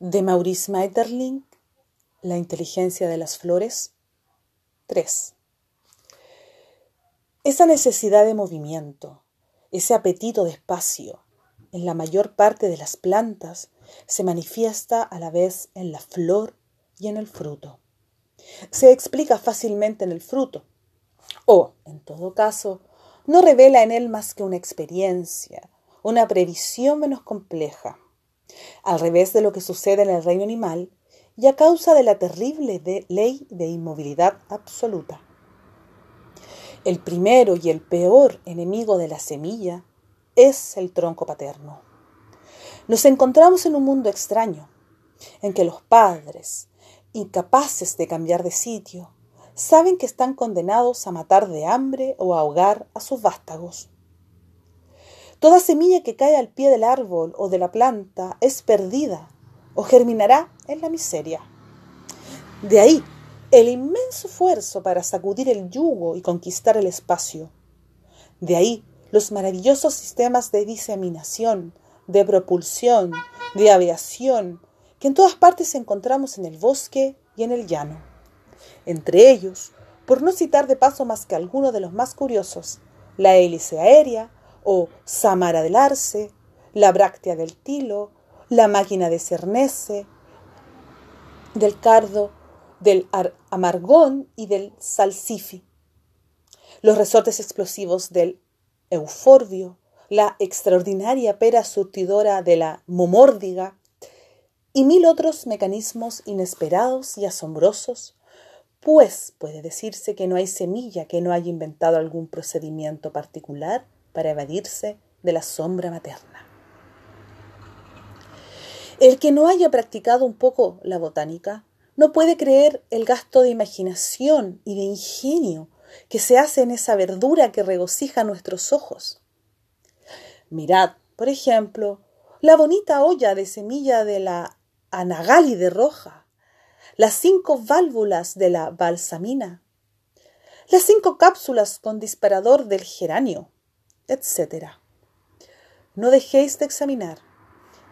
de Maurice Maeterlinck, La inteligencia de las flores. 3. Esa necesidad de movimiento, ese apetito de espacio, en la mayor parte de las plantas, se manifiesta a la vez en la flor y en el fruto. Se explica fácilmente en el fruto, o, en todo caso, no revela en él más que una experiencia, una previsión menos compleja. Al revés de lo que sucede en el reino animal y a causa de la terrible ley de inmovilidad absoluta. El primero y el peor enemigo de la semilla es el tronco paterno. Nos encontramos en un mundo extraño, en que los padres, incapaces de cambiar de sitio, saben que están condenados a matar de hambre o a ahogar a sus vástagos. Toda semilla que cae al pie del árbol o de la planta es perdida o germinará en la miseria. De ahí el inmenso esfuerzo para sacudir el yugo y conquistar el espacio. De ahí los maravillosos sistemas de diseminación, de propulsión, de aviación, que en todas partes encontramos en el bosque y en el llano. Entre ellos, por no citar de paso más que algunos de los más curiosos, la hélice aérea o Samara del Arce, la bráctea del tilo, la máquina de Cernese, del cardo, del amargón y del salsifi, los resortes explosivos del euforbio, la extraordinaria pera surtidora de la momórdiga y mil otros mecanismos inesperados y asombrosos, pues puede decirse que no hay semilla que no haya inventado algún procedimiento particular para evadirse de la sombra materna. El que no haya practicado un poco la botánica no puede creer el gasto de imaginación y de ingenio que se hace en esa verdura que regocija nuestros ojos. Mirad, por ejemplo, la bonita olla de semilla de la anagálide roja, las cinco válvulas de la balsamina, las cinco cápsulas con disparador del geranio, etc. No dejéis de examinar,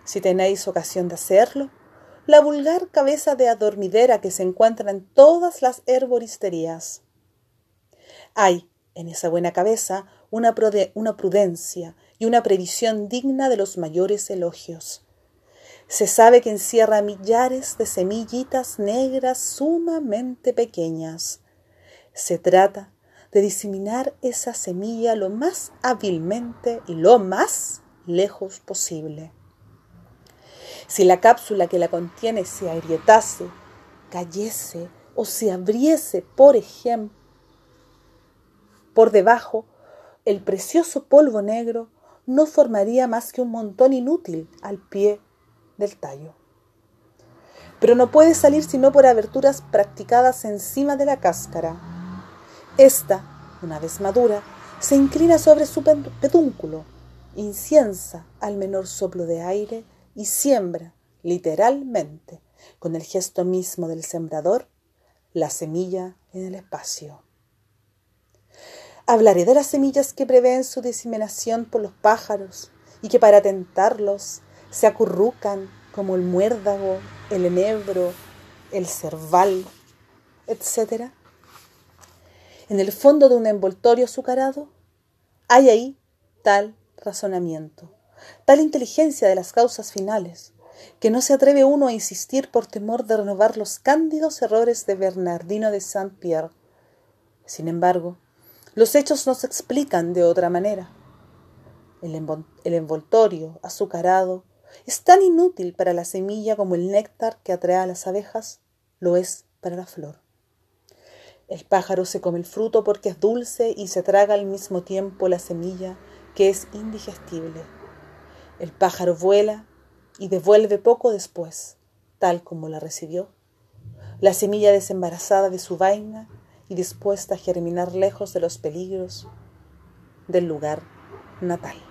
si tenéis ocasión de hacerlo, la vulgar cabeza de adormidera que se encuentra en todas las herboristerías. Hay en esa buena cabeza una, una prudencia y una previsión digna de los mayores elogios. Se sabe que encierra millares de semillitas negras sumamente pequeñas. Se trata de diseminar esa semilla lo más hábilmente y lo más lejos posible. Si la cápsula que la contiene se agrietase, cayese o se abriese, por ejemplo, por debajo, el precioso polvo negro no formaría más que un montón inútil al pie del tallo. Pero no puede salir sino por aberturas practicadas encima de la cáscara. Esta, una vez madura, se inclina sobre su pedúnculo, inciensa al menor soplo de aire y siembra, literalmente, con el gesto mismo del sembrador, la semilla en el espacio. Hablaré de las semillas que prevén su diseminación por los pájaros y que para tentarlos se acurrucan como el muérdago, el enebro, el cerval, etc. En el fondo de un envoltorio azucarado hay ahí tal razonamiento tal inteligencia de las causas finales, que no se atreve uno a insistir por temor de renovar los cándidos errores de Bernardino de Saint-Pierre. Sin embargo, los hechos no se explican de otra manera. El, el envoltorio azucarado es tan inútil para la semilla como el néctar que atrae a las abejas lo es para la flor. El pájaro se come el fruto porque es dulce y se traga al mismo tiempo la semilla que es indigestible. El pájaro vuela y devuelve poco después, tal como la recibió, la semilla desembarazada de su vaina y dispuesta a germinar lejos de los peligros del lugar natal.